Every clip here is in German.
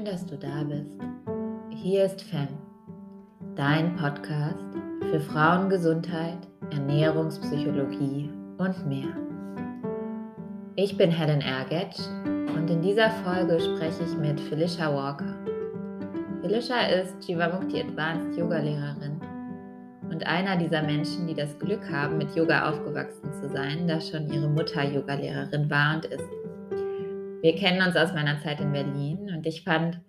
Schön, dass du da bist. Hier ist FEM, dein Podcast für Frauengesundheit, Ernährungspsychologie und mehr. Ich bin Helen Ergetsch und in dieser Folge spreche ich mit Felicia Walker. Felicia ist Jivamukti Advanced Yoga Lehrerin und einer dieser Menschen, die das Glück haben, mit Yoga aufgewachsen zu sein, da schon ihre Mutter Yoga-Lehrerin war und ist. Wir kennen uns aus meiner Zeit in Berlin und ich fand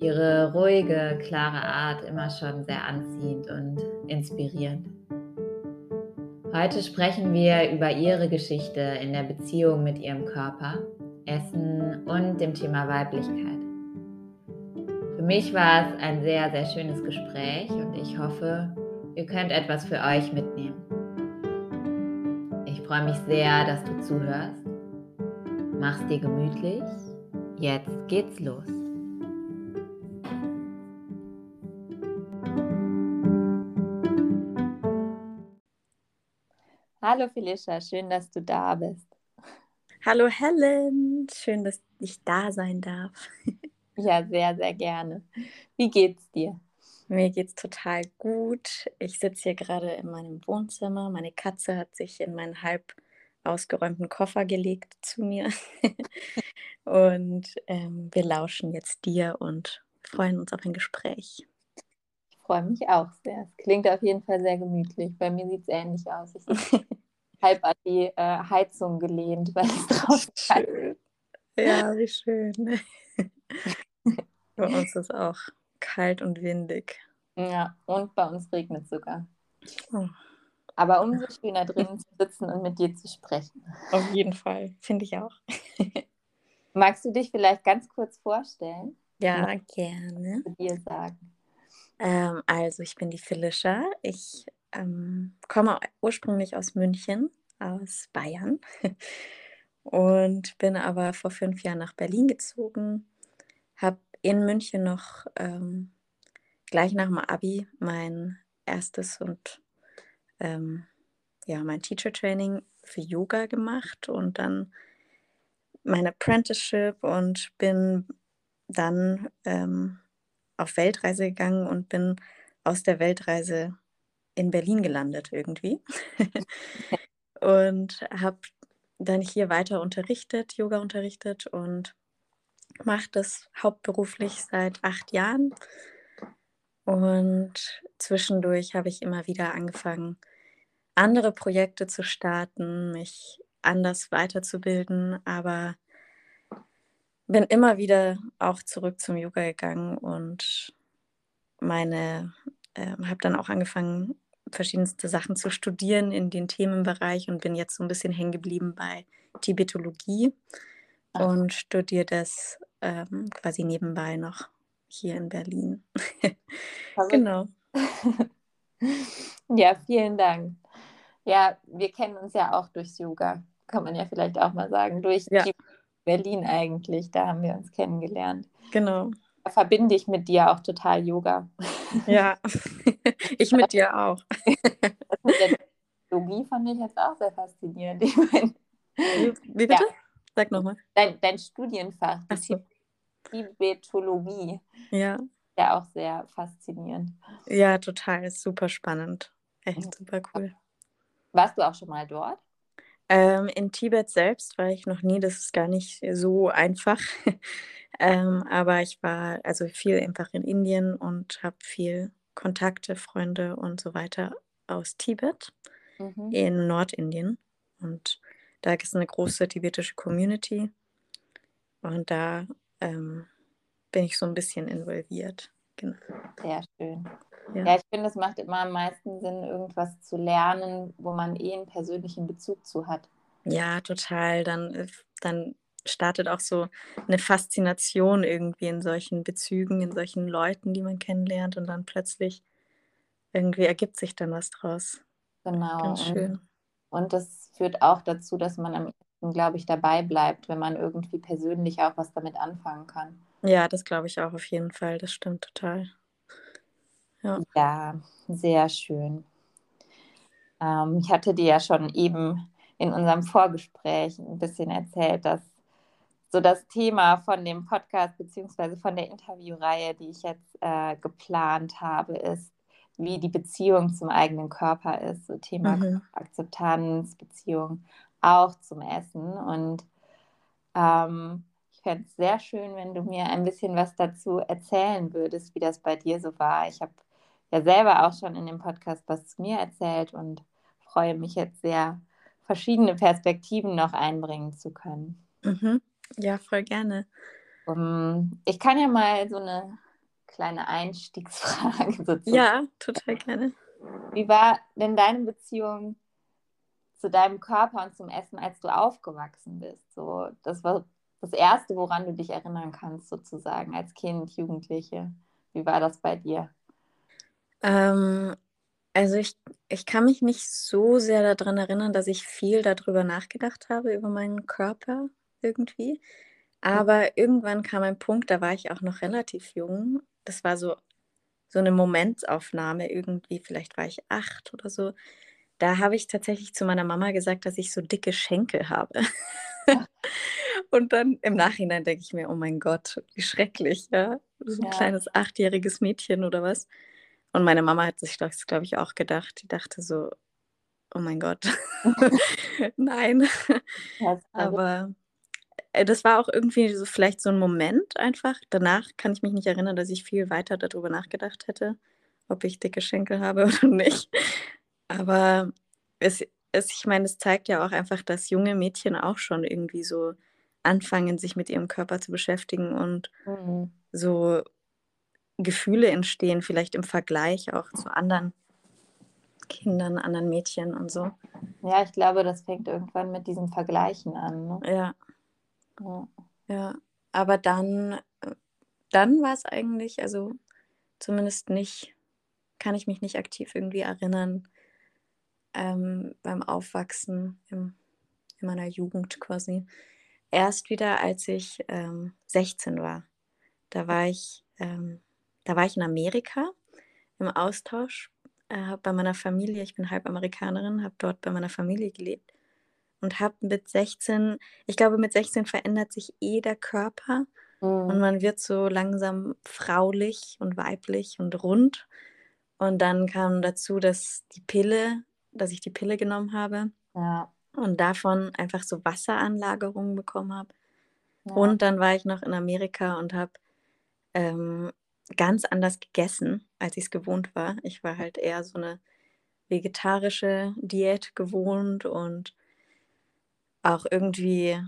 ihre ruhige, klare Art immer schon sehr anziehend und inspirierend. Heute sprechen wir über ihre Geschichte in der Beziehung mit ihrem Körper, Essen und dem Thema Weiblichkeit. Für mich war es ein sehr, sehr schönes Gespräch und ich hoffe, Ihr könnt etwas für euch mitnehmen. Ich freue mich sehr, dass du zuhörst. Mach's dir gemütlich. Jetzt geht's los. Hallo Felicia, schön, dass du da bist. Hallo Helen, schön, dass ich da sein darf. Ja, sehr, sehr gerne. Wie geht's dir? Mir geht's total gut. Ich sitze hier gerade in meinem Wohnzimmer. Meine Katze hat sich in meinen halb ausgeräumten Koffer gelegt zu mir. und ähm, wir lauschen jetzt dir und freuen uns auf ein Gespräch. Ich freue mich auch sehr. Es klingt auf jeden Fall sehr gemütlich. Bei mir sieht es ähnlich aus. Ich bin halb an die äh, Heizung gelehnt, weil es draußen schön. Ja, wie schön. Bei uns ist auch kalt und windig. Ja, und bei uns regnet es sogar. Oh. Aber umso schöner drinnen zu sitzen und mit dir zu sprechen. Auf jeden Fall, finde ich auch. Magst du dich vielleicht ganz kurz vorstellen? Ja, gerne. Dir sagen. Ähm, also, ich bin die Felicia. Ich ähm, komme ursprünglich aus München, aus Bayern. und bin aber vor fünf Jahren nach Berlin gezogen. Habe in München noch ähm, gleich nach dem Abi mein erstes und ähm, ja, mein Teacher Training für Yoga gemacht und dann mein Apprenticeship und bin dann ähm, auf Weltreise gegangen und bin aus der Weltreise in Berlin gelandet irgendwie. und habe dann hier weiter unterrichtet, Yoga unterrichtet und mache das hauptberuflich seit acht Jahren und zwischendurch habe ich immer wieder angefangen, andere Projekte zu starten, mich anders weiterzubilden, aber bin immer wieder auch zurück zum Yoga gegangen und meine äh, habe dann auch angefangen, verschiedenste Sachen zu studieren in den Themenbereich und bin jetzt so ein bisschen hängen geblieben bei Tibetologie Ach. und studiere das ähm, quasi nebenbei noch hier in Berlin. Also, genau. ja, vielen Dank. Ja, wir kennen uns ja auch durchs Yoga, kann man ja vielleicht auch mal sagen, durch ja. Berlin eigentlich. Da haben wir uns kennengelernt. Genau. Da verbinde ich mit dir auch total Yoga. Ja, ich mit dir auch. Das mit der Yogi fand ich jetzt auch sehr faszinierend. Ich mein, Wie bitte? Ja. Sag nochmal. Dein, dein Studienfach, Ach so. Tibetologie. Ja. Ja, auch sehr faszinierend. Ja, total. Super spannend. Echt super cool. Warst du auch schon mal dort? Ähm, in Tibet selbst war ich noch nie. Das ist gar nicht so einfach. ähm, aber ich war also viel einfach in Indien und habe viel Kontakte, Freunde und so weiter aus Tibet mhm. in Nordindien. Und da ist eine große tibetische Community. Und da ähm, bin ich so ein bisschen involviert. Genau. Sehr schön. Ja. ja, ich finde, es macht immer am meisten Sinn, irgendwas zu lernen, wo man eh einen persönlichen Bezug zu hat. Ja, total. Dann, äh, dann startet auch so eine Faszination irgendwie in solchen Bezügen, in solchen Leuten, die man kennenlernt und dann plötzlich irgendwie ergibt sich dann was draus. Genau. Ganz schön. Und, und das führt auch dazu, dass man am glaube ich, dabei bleibt, wenn man irgendwie persönlich auch was damit anfangen kann. Ja, das glaube ich auch auf jeden Fall. Das stimmt total. Ja, ja sehr schön. Ähm, ich hatte dir ja schon eben in unserem Vorgespräch ein bisschen erzählt, dass so das Thema von dem Podcast beziehungsweise von der Interviewreihe, die ich jetzt äh, geplant habe, ist, wie die Beziehung zum eigenen Körper ist. So Thema Mhm. Akzeptanz, Beziehung auch zum Essen. Und ähm, ich fände es sehr schön, wenn du mir ein bisschen was dazu erzählen würdest, wie das bei dir so war. Ich habe ja selber auch schon in dem Podcast was zu mir erzählt und freue mich jetzt sehr, verschiedene Perspektiven noch einbringen zu können. Mhm. Ja, voll gerne. Um, ich kann ja mal so eine kleine Einstiegsfrage sozusagen. Ja, total gerne. Wie war denn deine Beziehung zu deinem Körper und zum Essen, als du aufgewachsen bist? So, das war das Erste, woran du dich erinnern kannst, sozusagen, als Kind, Jugendliche. Wie war das bei dir? Ähm, also ich, ich kann mich nicht so sehr daran erinnern, dass ich viel darüber nachgedacht habe, über meinen Körper irgendwie. Aber irgendwann kam ein Punkt, da war ich auch noch relativ jung. Das war so, so eine Momentaufnahme irgendwie, vielleicht war ich acht oder so. Da habe ich tatsächlich zu meiner Mama gesagt, dass ich so dicke Schenkel habe. Und dann im Nachhinein denke ich mir, oh mein Gott, wie schrecklich, ja. So ein Ja. kleines achtjähriges Mädchen oder was. Und meine Mama hat sich das, glaube ich, auch gedacht. Die dachte so, oh mein Gott, nein. Ja, Aber äh, das war auch irgendwie so vielleicht so ein Moment einfach. Danach kann ich mich nicht erinnern, dass ich viel weiter darüber nachgedacht hätte, ob ich dicke Schenkel habe oder nicht. Aber es, es, ich meine, es zeigt ja auch einfach, dass junge Mädchen auch schon irgendwie so anfangen, sich mit ihrem Körper zu beschäftigen und Mhm. so Gefühle entstehen, vielleicht im Vergleich auch zu anderen Kindern, anderen Mädchen und so. Ja, ich glaube, das fängt irgendwann mit diesem Vergleichen an. Ne? Ja, Ja. ja. Aber dann, dann war es eigentlich, also zumindest nicht, kann ich mich nicht aktiv irgendwie erinnern, ähm, beim Aufwachsen im, in meiner Jugend quasi. Erst wieder, als ich ähm, 16 war. Da war ich, ähm, da war ich in Amerika im Austausch äh, bei meiner Familie. Ich bin halb Amerikanerin, habe dort bei meiner Familie gelebt und habe mit 16, ich glaube, mit 16 verändert sich eh der Körper und Mhm. man wird so langsam fraulich und weiblich und rund. Und dann kam dazu, dass die Pille, dass ich die Pille genommen habe Ja. und davon einfach so Wasseranlagerungen bekommen habe. Ja. Und dann war ich noch in Amerika und habe ähm, ganz anders gegessen, als ich es gewohnt war. Ich war halt eher so eine vegetarische Diät gewohnt und auch irgendwie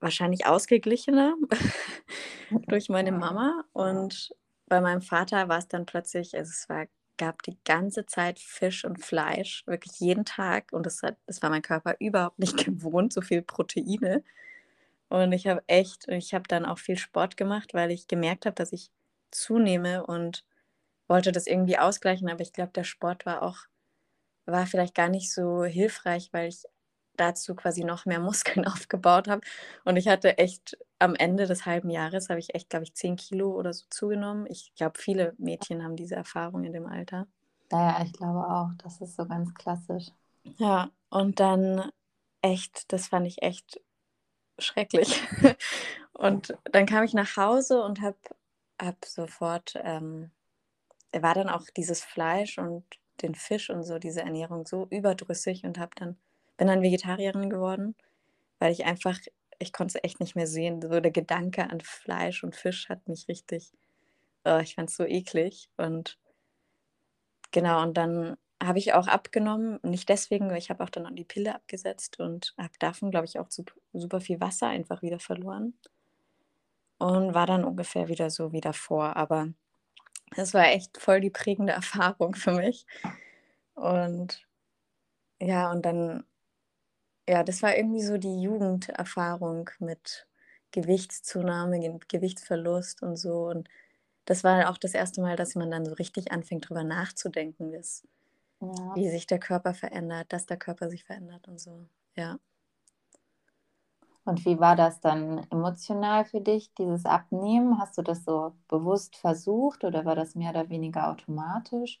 wahrscheinlich ausgeglichener durch meine Mama. Und bei meinem Vater war es dann plötzlich, also es war, gab die ganze Zeit Fisch und Fleisch, wirklich jeden Tag. Und das, hat, das war mein Körper überhaupt nicht gewohnt, so viel Proteine. Und ich habe echt, ich habe dann auch viel Sport gemacht, weil ich gemerkt habe, dass ich zunehme und wollte das irgendwie ausgleichen. Aber ich glaube, der Sport war auch, war vielleicht gar nicht so hilfreich, weil ich dazu quasi noch mehr Muskeln aufgebaut habe. Und ich hatte echt am Ende des halben Jahres, habe ich echt, glaube ich, 10 Kilo oder so zugenommen. Ich glaube, viele Mädchen haben diese Erfahrung in dem Alter. Naja, ich glaube auch, das ist so ganz klassisch. Ja, und dann echt, das fand ich echt schrecklich. und dann kam ich nach Hause und habe hab sofort, ähm, war dann auch dieses Fleisch und den Fisch und so, diese Ernährung so überdrüssig und habe dann, bin dann Vegetarierin geworden, weil ich einfach, ich konnte es echt nicht mehr sehen. So der Gedanke an Fleisch und Fisch hat mich richtig, oh, ich fand es so eklig. Und genau, und dann habe ich auch abgenommen, nicht deswegen, ich habe auch dann die Pille abgesetzt und habe davon, glaube ich, auch sup- super viel Wasser einfach wieder verloren und war dann ungefähr wieder so wie davor. Aber das war echt voll die prägende Erfahrung für mich. Und ja, und dann, ja, das war irgendwie so die Jugenderfahrung mit Gewichtszunahme, Ge- Gewichtsverlust und so. Und das war auch das erste Mal, dass man dann so richtig anfängt, drüber nachzudenken, wie's- Ja. wie sich der Körper verändert, dass der Körper sich verändert und so. Ja. Und wie war das dann emotional für dich, dieses Abnehmen? Hast du das so bewusst versucht oder war das mehr oder weniger automatisch?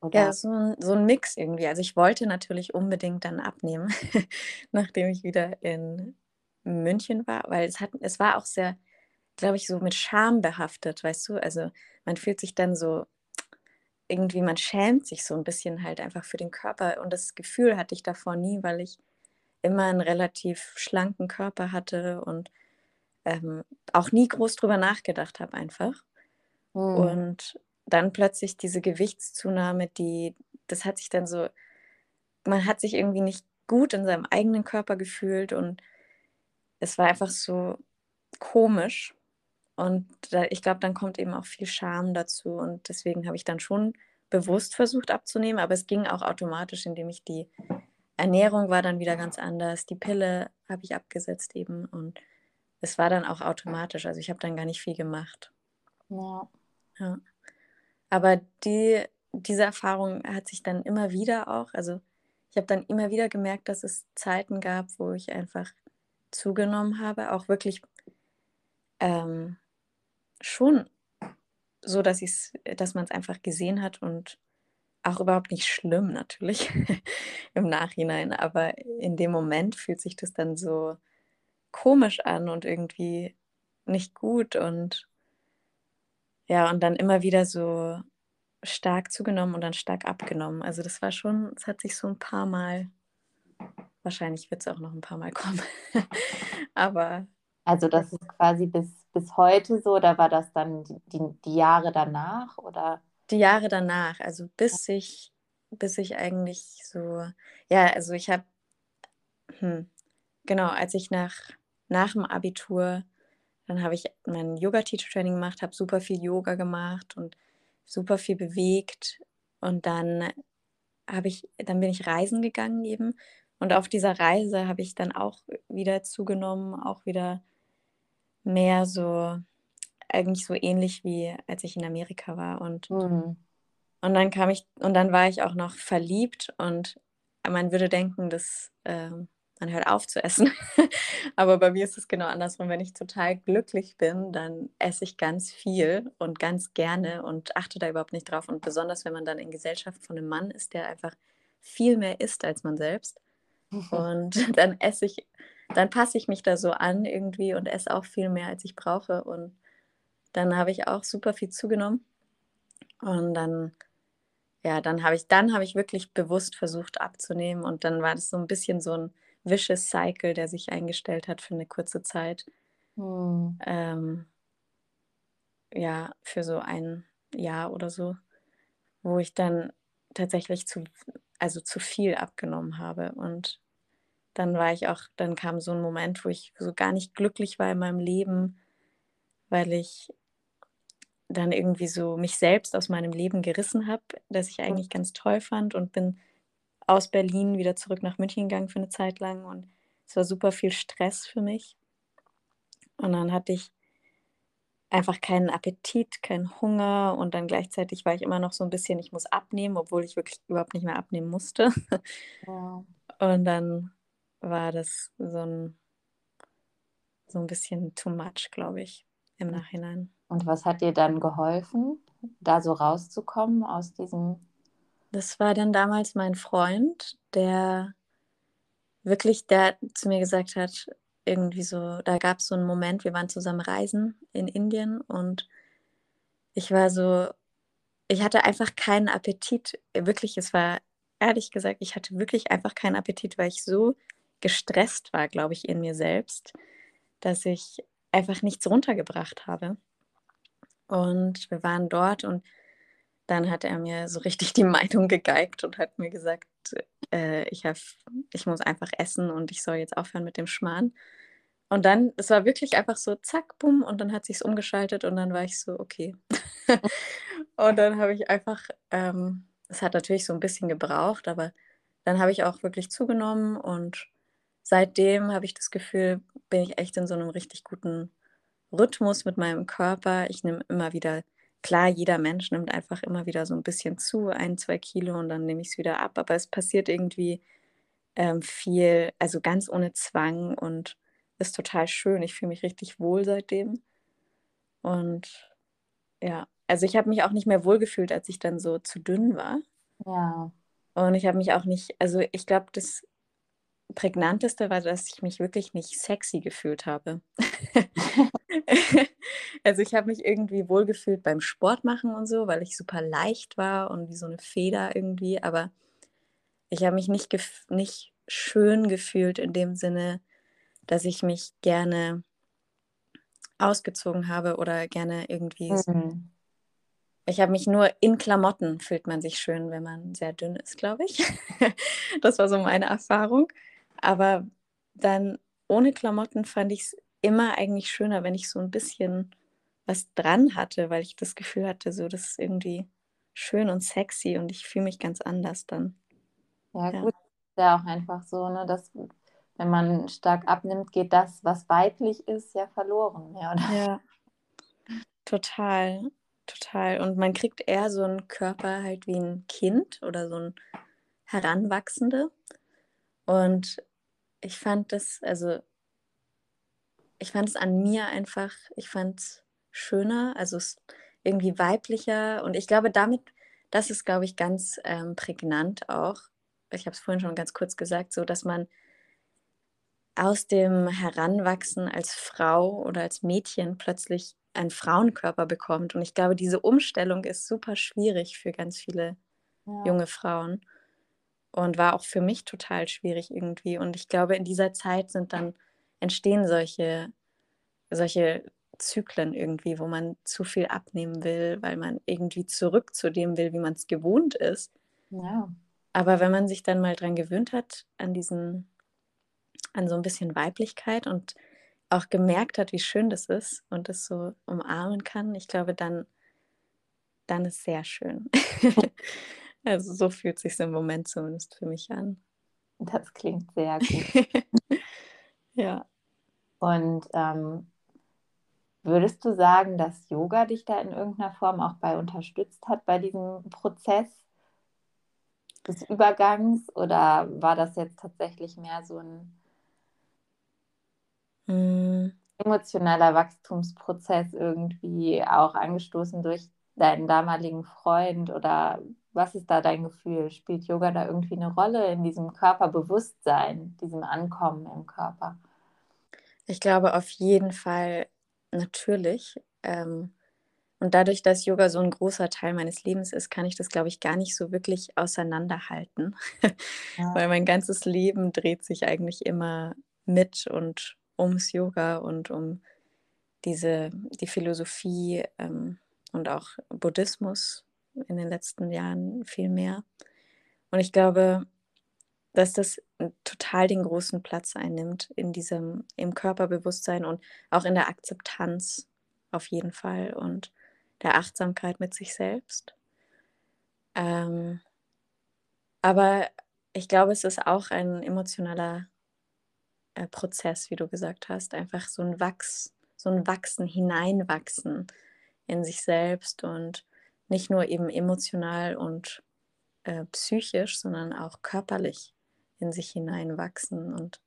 Oder Ja, so ein, so ein Mix irgendwie. Also ich wollte natürlich unbedingt dann abnehmen, nachdem ich wieder in München war, weil es hat, es war auch sehr, glaube ich, so mit Scham behaftet, weißt du? Also man fühlt sich dann so irgendwie, man schämt sich so ein bisschen halt einfach für den Körper. Und das Gefühl hatte ich davor nie, weil ich immer einen relativ schlanken Körper hatte und ähm, auch nie groß drüber nachgedacht habe einfach. Mhm. Und dann plötzlich diese Gewichtszunahme, die, das hat sich dann so, man hat sich irgendwie nicht gut in seinem eigenen Körper gefühlt und es war einfach so komisch. Und da, ich glaube, dann kommt eben auch viel Scham dazu. Und deswegen habe ich dann schon bewusst versucht abzunehmen, aber es ging auch automatisch, indem ich die Ernährung war dann wieder ganz anders. Die Pille habe ich abgesetzt eben und es war dann auch automatisch. Also ich habe dann gar nicht viel gemacht. Ja. ja. Aber die, diese Erfahrung hat sich dann immer wieder auch, also ich habe dann immer wieder gemerkt, dass es Zeiten gab, wo ich einfach zugenommen habe, auch wirklich ähm, schon so, dass, dass man es einfach gesehen hat und auch überhaupt nicht schlimm natürlich im Nachhinein, aber in dem Moment fühlt sich das dann so komisch an und irgendwie nicht gut und ja, und dann immer wieder so stark zugenommen und dann stark abgenommen. Also das war schon, es hat sich so ein paar Mal, wahrscheinlich wird es auch noch ein paar Mal kommen, aber. Also das ist quasi bis, bis heute so, oder war das dann die, die, Jahre danach oder? Die Jahre danach, also bis ich, bis ich eigentlich so, ja, also ich habe, hm, genau, als ich nach, nach dem Abitur, dann habe ich mein Yoga-Teacher-Training gemacht, habe super viel Yoga gemacht und super viel bewegt und dann habe ich, dann bin ich reisen gegangen eben und auf dieser Reise habe ich dann auch wieder zugenommen, auch wieder mehr so, eigentlich so ähnlich wie als ich in Amerika war. Und, mhm. und dann kam ich, und dann war ich auch noch verliebt und man würde denken, dass äh, man hört auf zu essen. Aber bei mir ist es genau andersrum. Wenn ich total glücklich bin, dann esse ich ganz viel und ganz gerne und achte da überhaupt nicht drauf. Und besonders, wenn man dann in Gesellschaft von einem Mann ist, der einfach viel mehr isst als man selbst. Und dann esse ich dann passe ich mich da so an irgendwie und esse auch viel mehr, als ich brauche. Und dann habe ich auch super viel zugenommen. Und dann, ja, dann habe ich, dann habe ich wirklich bewusst versucht abzunehmen. Und dann war das so ein bisschen so ein vicious Cycle, der sich eingestellt hat für eine kurze Zeit. Hm. Ähm, ja, für so ein Jahr oder so, wo ich dann tatsächlich zu, also zu viel abgenommen habe. Und dann war ich auch, dann kam so ein Moment, wo ich so gar nicht glücklich war in meinem Leben, weil ich dann irgendwie so mich selbst aus meinem Leben gerissen habe, das ich eigentlich ganz toll fand und bin aus Berlin wieder zurück nach München gegangen für eine Zeit lang und es war super viel Stress für mich. Und dann hatte ich einfach keinen Appetit, keinen Hunger und dann gleichzeitig war ich immer noch so ein bisschen, ich muss abnehmen, obwohl ich wirklich überhaupt nicht mehr abnehmen musste. Ja. Und dann war das so ein, so ein bisschen too much, glaube ich, im Nachhinein. Und was hat dir dann geholfen, da so rauszukommen aus diesem? Das war dann damals mein Freund, der wirklich, der zu mir gesagt hat, irgendwie so, da gab es so einen Moment, wir waren zusammen reisen in Indien und ich war so, ich hatte einfach keinen Appetit. Wirklich, es war ehrlich gesagt, ich hatte wirklich einfach keinen Appetit, weil ich so gestresst war, glaube ich, in mir selbst, dass ich einfach nichts runtergebracht habe. Und wir waren dort und dann hat er mir so richtig die Meinung gegeigt und hat mir gesagt, äh, ich, hab, ich muss einfach essen und ich soll jetzt aufhören mit dem Schmarrn. Und dann, es war wirklich einfach so, zack, bumm, und dann hat sich umgeschaltet und dann war ich so, okay. und dann habe ich einfach, ähm, es ähm, hat natürlich so ein bisschen gebraucht, aber dann habe ich auch wirklich zugenommen und seitdem habe ich das Gefühl, bin ich echt in so einem richtig guten Rhythmus mit meinem Körper. Ich nehme immer wieder, klar, jeder Mensch nimmt einfach immer wieder so ein bisschen zu, ein, zwei Kilo und dann nehme ich es wieder ab. Aber es passiert irgendwie ähm, viel, also ganz ohne Zwang und ist total schön. Ich fühle mich richtig wohl seitdem. Und ja, also ich habe mich auch nicht mehr wohlgefühlt, als ich dann so zu dünn war. Ja. Und ich habe mich auch nicht, also ich glaube, das prägnanteste war, dass ich mich wirklich nicht sexy gefühlt habe. also ich habe mich irgendwie wohlgefühlt beim Sport machen und so, weil ich super leicht war und wie so eine Feder irgendwie, aber ich habe mich nicht, nicht schön gefühlt in dem Sinne, dass ich mich gerne ausgezogen habe oder gerne irgendwie. Mhm. Ich habe mich nur in Klamotten fühlt man sich schön, wenn man sehr dünn ist, glaube ich. das war so meine Erfahrung. Aber dann ohne Klamotten fand ich es immer eigentlich schöner, wenn ich so ein bisschen was dran hatte, weil ich das Gefühl hatte, so das ist irgendwie schön und sexy und ich fühle mich ganz anders dann. Ja, ja. gut, ist ja auch einfach so, ne, dass wenn man stark abnimmt, geht das, was weiblich ist, ja verloren, ja, oder? Ja, total, total. Und man kriegt eher so einen Körper halt wie ein Kind oder so ein Heranwachsende. Und ich fand das, also ich fand es an mir einfach, ich fand es schöner, also irgendwie weiblicher. Und ich glaube, damit, das ist, glaube ich, ganz ähm, prägnant auch. Ich habe es vorhin schon ganz kurz gesagt, so dass man aus dem Heranwachsen als Frau oder als Mädchen plötzlich einen Frauenkörper bekommt. Und ich glaube, diese Umstellung ist super schwierig für ganz viele ja. junge Frauen und war auch für mich total schwierig irgendwie. Und ich glaube, in dieser Zeit sind dann entstehen solche, solche Zyklen irgendwie, wo man zu viel abnehmen will, weil man irgendwie zurück zu dem will, wie man es gewohnt ist. Ja. Aber wenn man sich dann mal dran gewöhnt hat, an diesen an so ein bisschen Weiblichkeit und auch gemerkt hat, wie schön das ist und es so umarmen kann, ich glaube, dann, dann ist sehr schön. also so fühlt sich im Moment zumindest für mich an. Das klingt sehr gut. ja. Und ähm, würdest du sagen, dass Yoga dich da in irgendeiner Form auch bei unterstützt hat bei diesem Prozess des Übergangs? Oder war das jetzt tatsächlich mehr so ein Mhm. emotionaler Wachstumsprozess irgendwie auch angestoßen durch deinen damaligen Freund oder was ist da dein Gefühl? Spielt Yoga da irgendwie eine Rolle in diesem Körperbewusstsein, diesem Ankommen im Körper? Ich glaube auf jeden Fall natürlich. Ähm, und dadurch, dass Yoga so ein großer Teil meines Lebens ist, kann ich das, glaube ich, gar nicht so wirklich auseinanderhalten. Ja. Weil mein ganzes Leben dreht sich eigentlich immer mit und ums Yoga und um diese, die Philosophie ähm, und auch Buddhismus in den letzten Jahren viel mehr. Und ich glaube, dass das total den großen Platz einnimmt in diesem, im Körperbewusstsein und auch in der Akzeptanz auf jeden Fall und der Achtsamkeit mit sich selbst. Ähm, aber ich glaube, es ist auch ein emotionaler äh, Prozess, wie du gesagt hast. Einfach so ein Wachs, so ein Wachsen, Hineinwachsen in sich selbst und nicht nur eben emotional und äh, psychisch, sondern auch körperlich in sich hineinwachsen und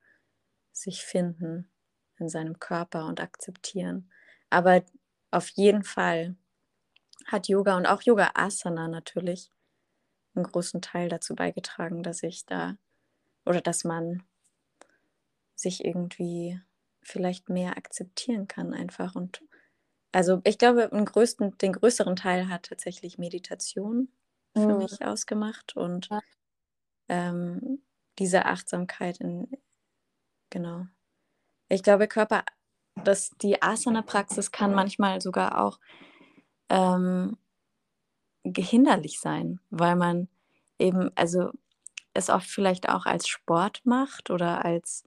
sich finden in seinem Körper und akzeptieren. Aber auf jeden Fall hat Yoga und auch Yoga Asana natürlich einen großen Teil dazu beigetragen, dass ich da oder dass man sich irgendwie vielleicht mehr akzeptieren kann einfach. Und also ich glaube, den größten, den größeren Teil hat tatsächlich Meditation für mhm. mich ausgemacht und ja. ähm, diese Achtsamkeit in, genau. Ich glaube, Körper, dass die Asana-Praxis kann manchmal sogar auch ähm, hinderlich sein, weil man eben, also es oft vielleicht auch als Sport macht oder als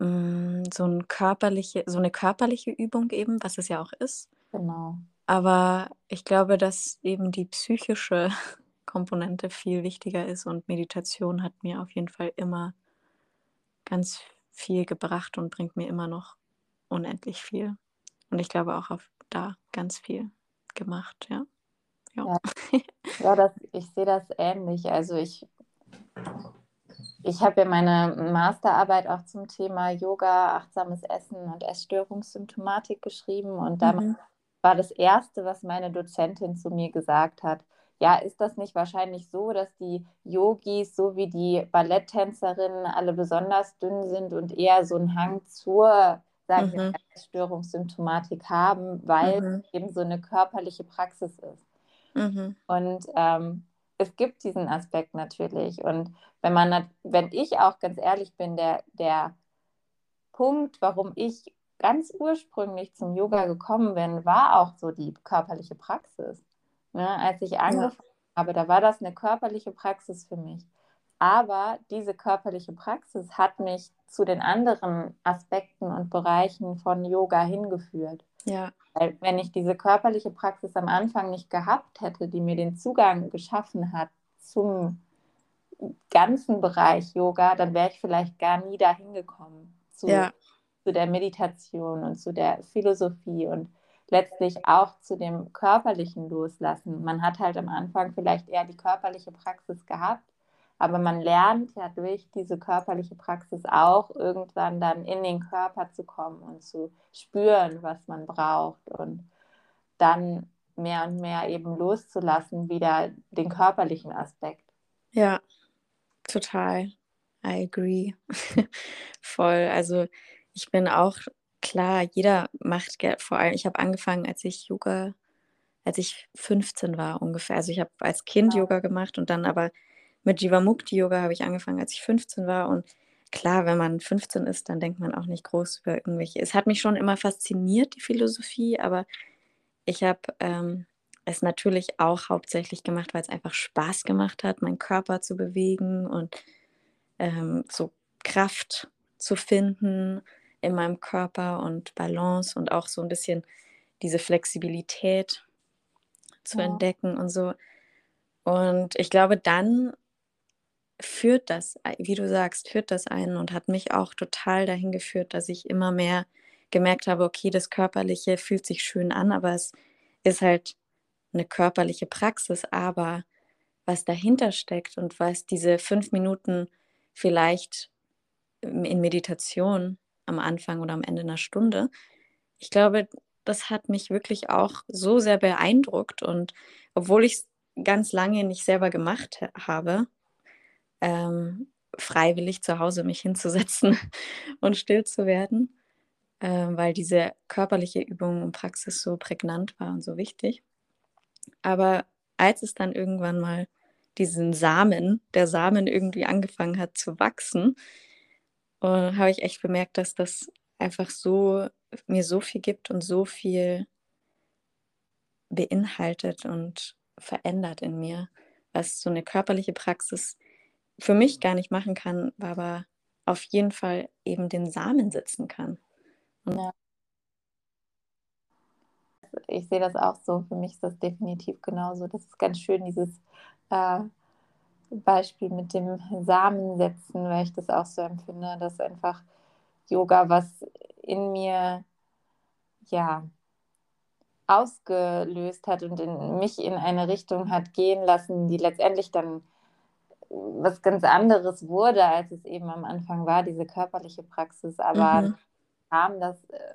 hm, so 'n körperliche so 'ne körperliche Übung eben, was es ja auch ist. Genau. Aber ich glaube, dass eben die psychische Komponente viel wichtiger ist und Meditation hat mir auf jeden Fall immer ganz viel gebracht und bringt mir immer noch unendlich viel. Und ich glaube auch auf da ganz viel gemacht, ja. Ja. Ja, ja das ich sehe das ähnlich. Also, ich ich habe ja meine Masterarbeit auch zum Thema Yoga, achtsames Essen und Essstörungssymptomatik geschrieben und mhm. damals war das Erste, was meine Dozentin zu mir gesagt hat, ja, ist das nicht wahrscheinlich so, dass die Yogis so wie die Balletttänzerinnen alle besonders dünn sind und eher so einen Hang zur, sagen wir, Mhm. Störungssymptomatik haben, weil Mhm. es eben so eine körperliche Praxis ist. Mhm. Und ähm, es gibt diesen Aspekt natürlich. Und wenn man, wenn ich auch ganz ehrlich bin, der, der Punkt, warum ich ganz ursprünglich zum Yoga gekommen bin, war auch so die körperliche Praxis. Ne? Als ich angefangen habe, da war das eine körperliche Praxis für mich. Aber diese körperliche Praxis hat mich zu den anderen Aspekten und Bereichen von Yoga hingeführt. Ja, Weil wenn ich diese körperliche Praxis am Anfang nicht gehabt hätte, die mir den Zugang geschaffen hat zum ganzen Bereich Yoga, dann wäre ich vielleicht gar nie dahin gekommen zu, ja, zu der Meditation und zu der Philosophie und letztlich auch zu dem körperlichen Loslassen. Man hat halt am Anfang vielleicht eher die körperliche Praxis gehabt, aber man lernt ja durch diese körperliche Praxis auch irgendwann dann in den Körper zu kommen und zu spüren, was man braucht und dann mehr und mehr eben loszulassen, wieder den körperlichen Aspekt. ja, total. I agree. Voll. Also ich bin auch klar, jeder macht vor allem, ich habe angefangen, als ich Yoga, als ich 15 war ungefähr. Also ich habe als Kind Ja. Yoga gemacht und dann aber mit Jivamukti Yoga habe ich angefangen, als ich 15 war. Und klar, wenn man 15 ist, dann denkt man auch nicht groß über irgendwelche. Es hat mich schon immer fasziniert, die Philosophie, aber ich habe ähm, es natürlich auch hauptsächlich gemacht, weil es einfach Spaß gemacht hat, meinen Körper zu bewegen und ähm, so Kraft zu finden in meinem Körper und Balance und auch so ein bisschen diese Flexibilität zu Ja. entdecken und so. Und ich glaube, dann führt das, wie du sagst, führt das einen und hat mich auch total dahin geführt, dass ich immer mehr gemerkt habe, okay, das Körperliche fühlt sich schön an, aber es ist halt eine körperliche Praxis, aber was dahinter steckt und was diese fünf Minuten vielleicht in Meditation am Anfang oder am Ende einer Stunde, ich glaube, das hat mich wirklich auch so sehr beeindruckt und obwohl ich es ganz lange nicht selber gemacht ha- habe, ähm, freiwillig zu Hause mich hinzusetzen und still zu werden, ähm, weil diese körperliche Übung und Praxis so prägnant war und so wichtig. Aber als es dann irgendwann mal diesen Samen, der Samen irgendwie angefangen hat zu wachsen, äh, habe ich echt bemerkt, dass das einfach so mir so viel gibt und so viel beinhaltet und verändert in mir, was so eine körperliche Praxis für mich gar nicht machen kann, aber auf jeden Fall eben den Samen setzen kann. Ich sehe das auch so. Für mich ist das definitiv genauso. Das ist ganz schön, dieses äh, Beispiel mit dem Samensetzen, weil ich das auch so empfinde, dass einfach Yoga was in mir ja ausgelöst hat und in mich in eine Richtung hat gehen lassen, die letztendlich dann was ganz anderes wurde, als es eben am Anfang war, diese körperliche Praxis. Aber Mhm. kam das äh,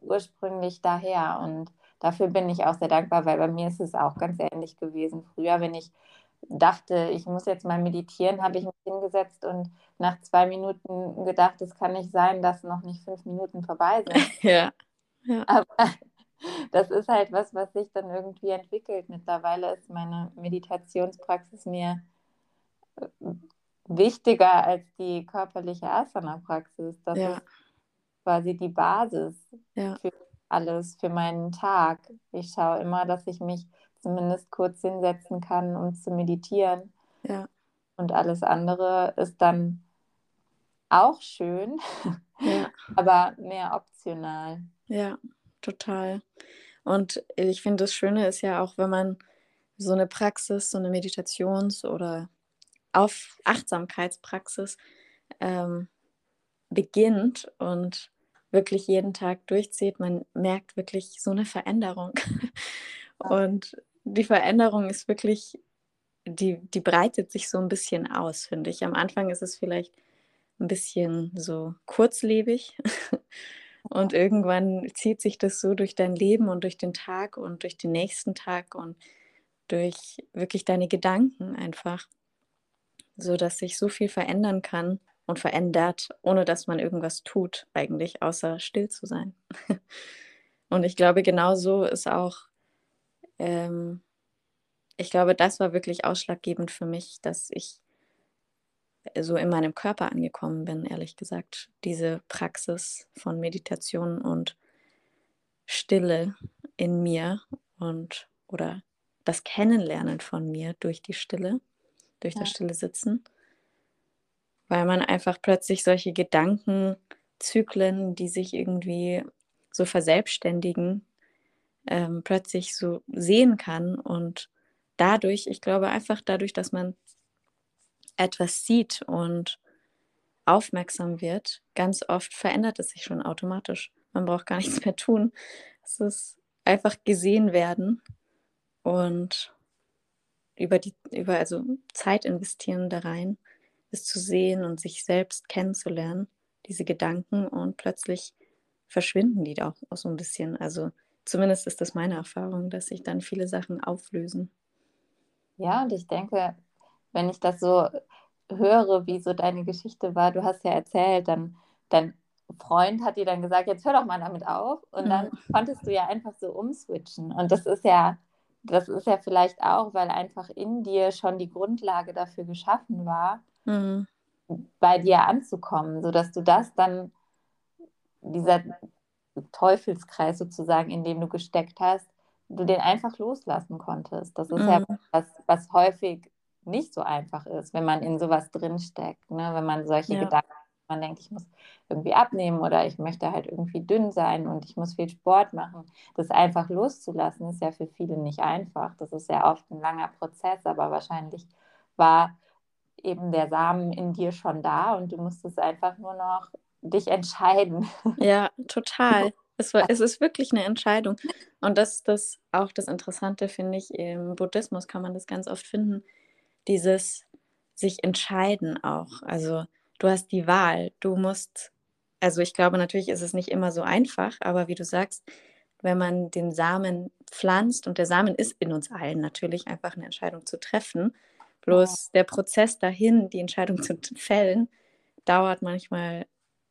ursprünglich daher und dafür bin ich auch sehr dankbar, weil bei mir ist es auch ganz ähnlich gewesen. Früher, wenn ich dachte, ich muss jetzt mal meditieren, habe ich mich hingesetzt und nach zwei Minuten gedacht, es kann nicht sein, dass noch nicht fünf Minuten vorbei sind. Ja. ja. Aber das ist halt was, was sich dann irgendwie entwickelt. Mittlerweile ist meine Meditationspraxis mir wichtiger als die körperliche Asana-Praxis. Das Ja. ist quasi die Basis Ja. für alles, für meinen Tag. Ich schaue immer, dass ich mich zumindest kurz hinsetzen kann, um zu meditieren. Ja. Und alles andere ist dann auch schön, Ja. aber mehr optional. Ja, total. Und ich finde, das Schöne ist ja auch, wenn man so eine Praxis, so eine Meditations- oder auf Achtsamkeitspraxis ähm, beginnt und wirklich jeden Tag durchzieht, man merkt wirklich so eine Veränderung. Und die Veränderung ist wirklich, die, die breitet sich so ein bisschen aus, finde ich. Am Anfang ist es vielleicht ein bisschen so kurzlebig. Und irgendwann zieht sich das so durch dein Leben und durch den Tag und durch den nächsten Tag und durch wirklich deine Gedanken einfach, so dass sich so viel verändern kann und verändert, ohne dass man irgendwas tut, eigentlich, außer still zu sein. und ich glaube, genau so ist auch, ähm, ich glaube, das war wirklich ausschlaggebend für mich, dass ich so in meinem Körper angekommen bin, ehrlich gesagt. Diese Praxis von Meditation und Stille in mir und oder das Kennenlernen von mir durch die Stille, durch ja. das Stille Sitzen weil man einfach plötzlich solche Gedankenzyklen, die sich irgendwie so verselbstständigen, ähm, plötzlich so sehen kann und dadurch, ich glaube einfach dadurch, dass man etwas sieht und aufmerksam wird, ganz oft verändert es sich schon automatisch. Man braucht gar nichts mehr tun. Es ist einfach gesehen werden und über die, über also Zeit investieren da rein es zu sehen und sich selbst kennenzulernen, diese Gedanken und plötzlich verschwinden die auch, auch so ein bisschen. Also zumindest ist das meine Erfahrung, dass sich dann viele Sachen auflösen. Ja, und ich denke, wenn ich das so höre, wie so deine Geschichte war, du hast ja erzählt, dann dein Freund hat dir dann gesagt, jetzt hör doch mal damit auf. Und dann mhm. konntest du ja einfach so umswitchen. Und das ist ja, das ist ja vielleicht auch, weil einfach in dir schon die Grundlage dafür geschaffen war, mhm. bei dir anzukommen, sodass du das dann, dieser Teufelskreis sozusagen, in dem du gesteckt hast, du den einfach loslassen konntest. Das ist mhm. ja was, was häufig nicht so einfach ist, wenn man in sowas drinsteckt, ne? wenn man solche ja. Gedanken man denkt, ich muss irgendwie abnehmen oder ich möchte halt irgendwie dünn sein und ich muss viel Sport machen. Das einfach loszulassen, ist ja für viele nicht einfach. Das ist ja oft ein langer Prozess, aber wahrscheinlich war eben der Samen in dir schon da und du musstest einfach nur noch dich entscheiden. Ja, total. Es, war, es ist wirklich eine Entscheidung. Und das ist das auch das Interessante, finde ich. Im Buddhismus kann man das ganz oft finden. Dieses sich entscheiden auch. Also du hast die Wahl. Du musst, also ich glaube, natürlich ist es nicht immer so einfach, aber wie du sagst, wenn man den Samen pflanzt und der Samen ist in uns allen natürlich einfach eine Entscheidung zu treffen, Bloß der Prozess dahin, die Entscheidung zu fällen, dauert manchmal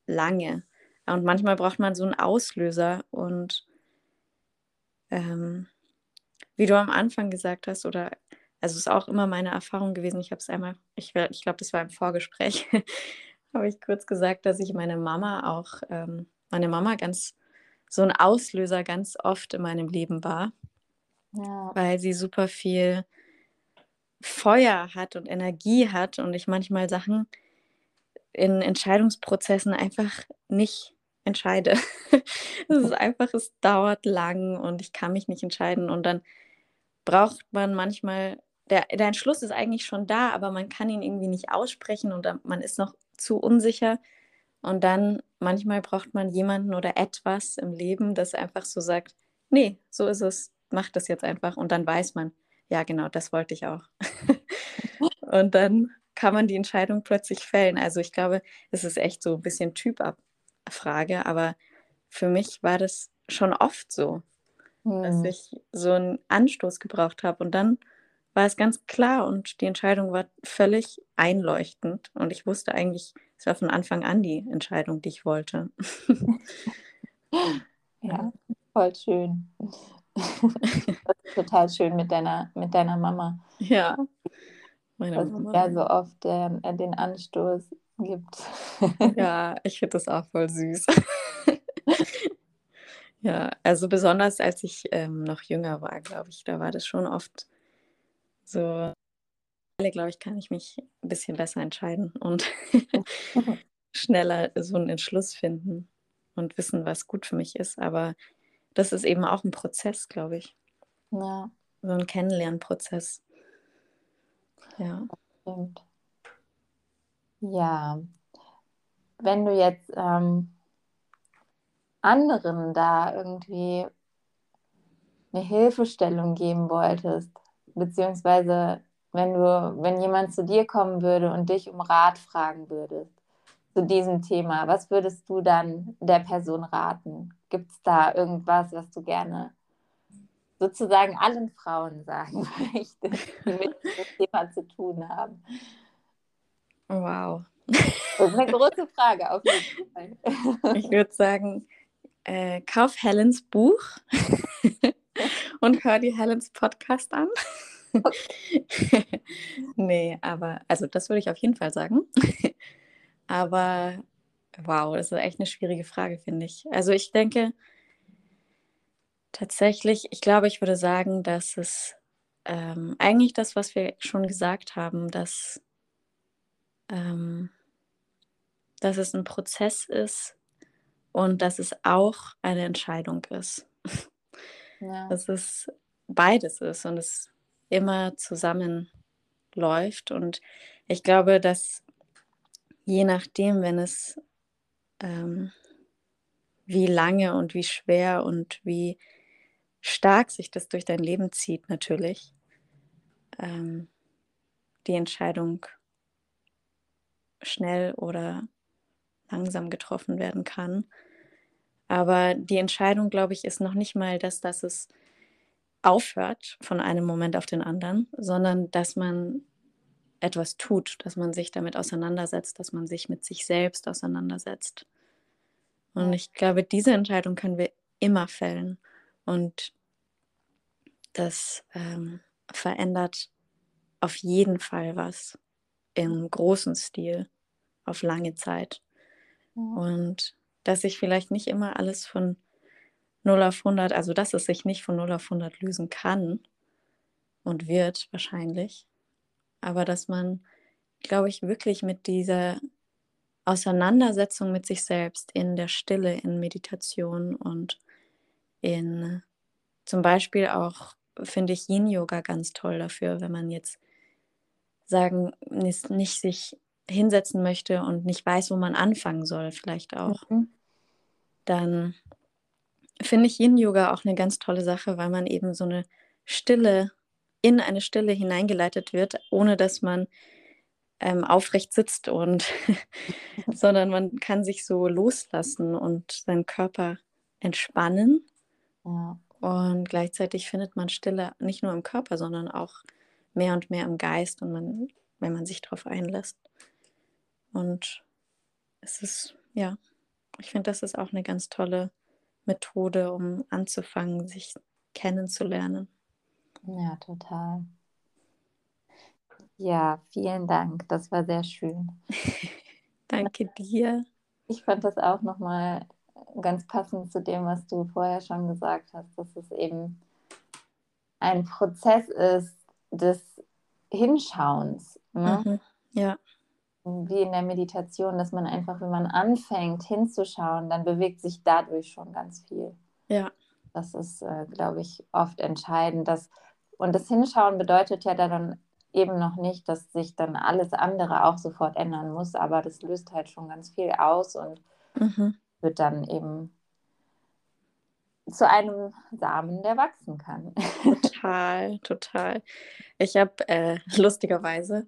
lange. Und manchmal braucht man so einen Auslöser. Und ähm, wie du am Anfang gesagt hast, oder also es ist auch immer meine Erfahrung gewesen, ich habe es einmal, ich, ich glaube, das war im Vorgespräch, habe ich kurz gesagt, dass ich meine Mama auch, ähm, meine Mama ganz so ein Auslöser ganz oft in meinem Leben war, ja. weil sie super viel Feuer hat und Energie hat und ich manchmal Sachen in Entscheidungsprozessen einfach nicht entscheide. es ist einfach, es dauert lang und ich kann mich nicht entscheiden und dann braucht man manchmal, der, der Entschluss ist eigentlich schon da, aber man kann ihn irgendwie nicht aussprechen und man ist noch zu unsicher und dann manchmal braucht man jemanden oder etwas im Leben, das einfach so sagt, nee, so ist es, mach das jetzt einfach und dann weiß man, ja, genau, das wollte ich auch. und dann kann man die Entscheidung plötzlich fällen. Also ich glaube, es ist echt so ein bisschen Typabfrage, aber für mich war das schon oft so, hm. dass ich so einen Anstoß gebraucht habe und dann war es ganz klar und die Entscheidung war völlig einleuchtend und ich wusste eigentlich, es war von Anfang an die Entscheidung, die ich wollte. ja, voll schön. total schön mit deiner, mit deiner Mama. Ja. Meine dass Mama. ja so oft äh, den Anstoß gibt. ja, ich finde das auch voll süß. ja, also besonders als ich ähm, noch jünger war, glaube ich, da war das schon oft so. Glaube ich, kann ich mich ein bisschen besser entscheiden und schneller so einen Entschluss finden und wissen, was gut für mich ist. Aber das ist eben auch ein Prozess, glaube ich. Ja. So ein Kennenlernprozess. Ja. Stimmt. Ja. Wenn du jetzt ähm, anderen da irgendwie eine Hilfestellung geben wolltest, beziehungsweise wenn du, wenn jemand zu dir kommen würde und dich um Rat fragen würdest zu diesem Thema, was würdest du dann der Person raten? Gibt es da irgendwas, was du gerne sozusagen allen Frauen sagen möchte, die mit dem Thema zu tun haben? Wow. Das ist eine große Frage auf jeden Fall. Ich würde sagen, äh, kauf Helens Buch und hör die Helens Podcast an. Nee, aber, also das würde ich auf jeden Fall sagen. aber wow, das ist echt eine schwierige Frage, finde ich. Also ich denke tatsächlich, ich glaube, ich würde sagen, dass es ähm, eigentlich das, was wir schon gesagt haben, dass, ähm, dass es ein Prozess ist und dass es auch eine Entscheidung ist. Ja. Dass es beides ist und es immer zusammenläuft. Und ich glaube, dass je nachdem, wenn es ähm, wie lange und wie schwer und wie stark sich das durch dein Leben zieht, natürlich, ähm, die Entscheidung schnell oder langsam getroffen werden kann. Aber die Entscheidung, glaube ich, ist noch nicht mal das, dass es aufhört von einem Moment auf den anderen, sondern dass man etwas tut, dass man sich damit auseinandersetzt, dass man sich mit sich selbst auseinandersetzt. Und ich glaube, diese Entscheidung können wir immer fällen. Und das ähm, verändert auf jeden Fall was im großen Stil, auf lange Zeit. Und dass sich vielleicht nicht immer alles von 0 auf 100, also dass es sich nicht von 0 auf 100 lösen kann und wird wahrscheinlich, aber dass man, glaube ich, wirklich mit dieser Auseinandersetzung mit sich selbst in der Stille, in Meditation und in zum Beispiel auch, finde ich Yin-Yoga ganz toll dafür, wenn man jetzt sagen, nicht sich hinsetzen möchte und nicht weiß, wo man anfangen soll, vielleicht auch, mhm. dann finde ich Yin-Yoga auch eine ganz tolle Sache, weil man eben so eine Stille, in eine Stille hineingeleitet wird, ohne dass man ähm, aufrecht sitzt und sondern man kann sich so loslassen und seinen Körper entspannen. Ja. Und gleichzeitig findet man Stille nicht nur im Körper, sondern auch mehr und mehr im Geist und man, wenn man sich darauf einlässt. Und es ist, ja, ich finde, das ist auch eine ganz tolle Methode, um anzufangen, sich kennenzulernen. Ja, total. Ja, vielen Dank. Das war sehr schön. Danke dir. Ich fand das auch nochmal ganz passend zu dem, was du vorher schon gesagt hast, dass es eben ein Prozess ist des Hinschauens. Ne? Mhm, ja wie in der Meditation, dass man einfach, wenn man anfängt hinzuschauen, dann bewegt sich dadurch schon ganz viel. Ja. Das ist, äh, glaube ich, oft entscheidend. Dass, und das Hinschauen bedeutet ja dann eben noch nicht, dass sich dann alles andere auch sofort ändern muss, aber das löst halt schon ganz viel aus und mhm. wird dann eben zu einem Samen, der wachsen kann. Total, total. Ich habe äh, lustigerweise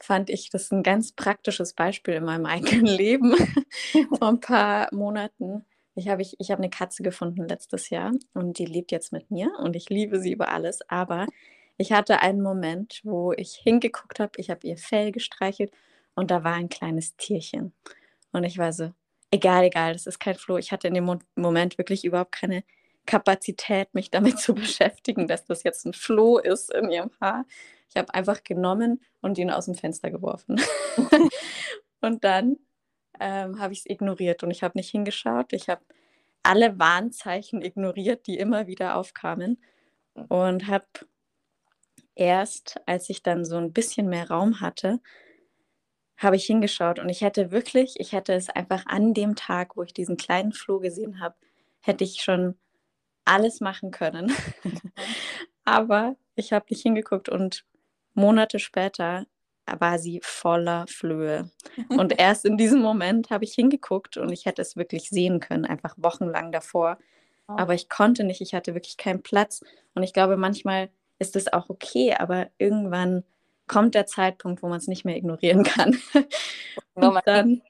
fand ich das ein ganz praktisches Beispiel in meinem eigenen Leben vor ein paar Monaten. Ich habe ich, ich hab eine Katze gefunden letztes Jahr und die lebt jetzt mit mir und ich liebe sie über alles. Aber ich hatte einen Moment, wo ich hingeguckt habe, ich habe ihr Fell gestreichelt und da war ein kleines Tierchen. Und ich war so, egal, egal, das ist kein Floh. Ich hatte in dem Mo Moment wirklich überhaupt keine Kapazität, mich damit zu beschäftigen, dass das jetzt ein Floh ist in ihrem Haar. Ich habe einfach genommen und ihn aus dem Fenster geworfen. und dann ähm, habe ich es ignoriert und ich habe nicht hingeschaut. Ich habe alle Warnzeichen ignoriert, die immer wieder aufkamen und habe erst, als ich dann so ein bisschen mehr Raum hatte, habe ich hingeschaut und ich hätte wirklich, ich hätte es einfach an dem Tag, wo ich diesen kleinen Floh gesehen habe, hätte ich schon alles machen können. Aber ich habe nicht hingeguckt und Monate später war sie voller Flöhe. Und erst in diesem Moment habe ich hingeguckt und ich hätte es wirklich sehen können, einfach wochenlang davor. Oh. Aber ich konnte nicht, ich hatte wirklich keinen Platz. Und ich glaube, manchmal ist es auch okay, aber irgendwann kommt der Zeitpunkt, wo man es nicht mehr ignorieren kann. Und dann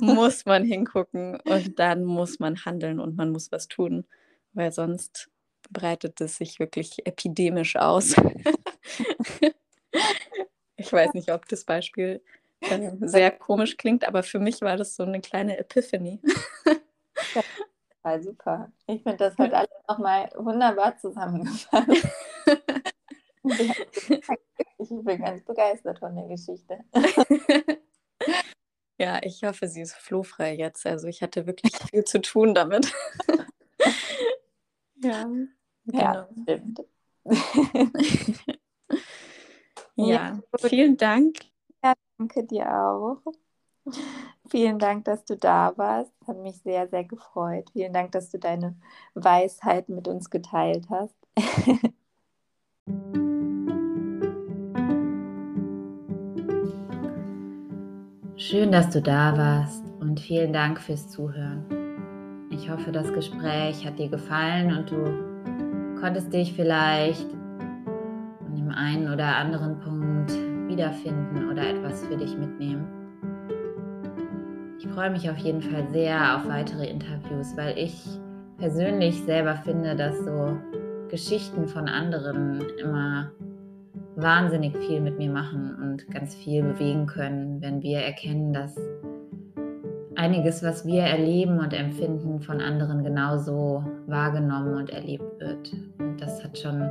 muss man hingucken und dann muss man handeln und man muss was tun, weil sonst breitet es sich wirklich epidemisch aus. ich weiß nicht, ob das Beispiel äh, sehr komisch klingt, aber für mich war das so eine kleine Epiphany. Total super. Ich finde, das hat alles nochmal wunderbar zusammengefasst. ich bin ganz begeistert von der Geschichte. Ja, ich hoffe, sie ist flohfrei jetzt. Also ich hatte wirklich viel zu tun damit. Ja, genau. ja, stimmt. ja, vielen Dank. Ja, danke dir auch. Vielen Dank, dass du da warst. Hat mich sehr, sehr gefreut. Vielen Dank, dass du deine Weisheit mit uns geteilt hast. Schön, dass du da warst und vielen Dank fürs Zuhören. Ich hoffe, das Gespräch hat dir gefallen und du konntest dich vielleicht an dem einen oder anderen Punkt wiederfinden oder etwas für dich mitnehmen. Ich freue mich auf jeden Fall sehr auf weitere Interviews, weil ich persönlich selber finde, dass so Geschichten von anderen immer wahnsinnig viel mit mir machen und ganz viel bewegen können, wenn wir erkennen, dass einiges, was wir erleben und empfinden, von anderen genauso wahrgenommen und erlebt wird. Und das hat schon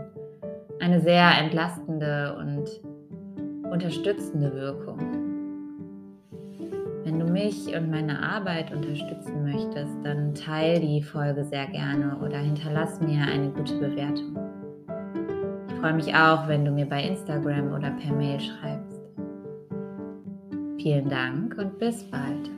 eine sehr entlastende und unterstützende Wirkung. Wenn du mich und meine Arbeit unterstützen möchtest, dann teile die Folge sehr gerne oder hinterlass mir eine gute Bewertung freue mich auch, wenn du mir bei Instagram oder per Mail schreibst. Vielen Dank und bis bald.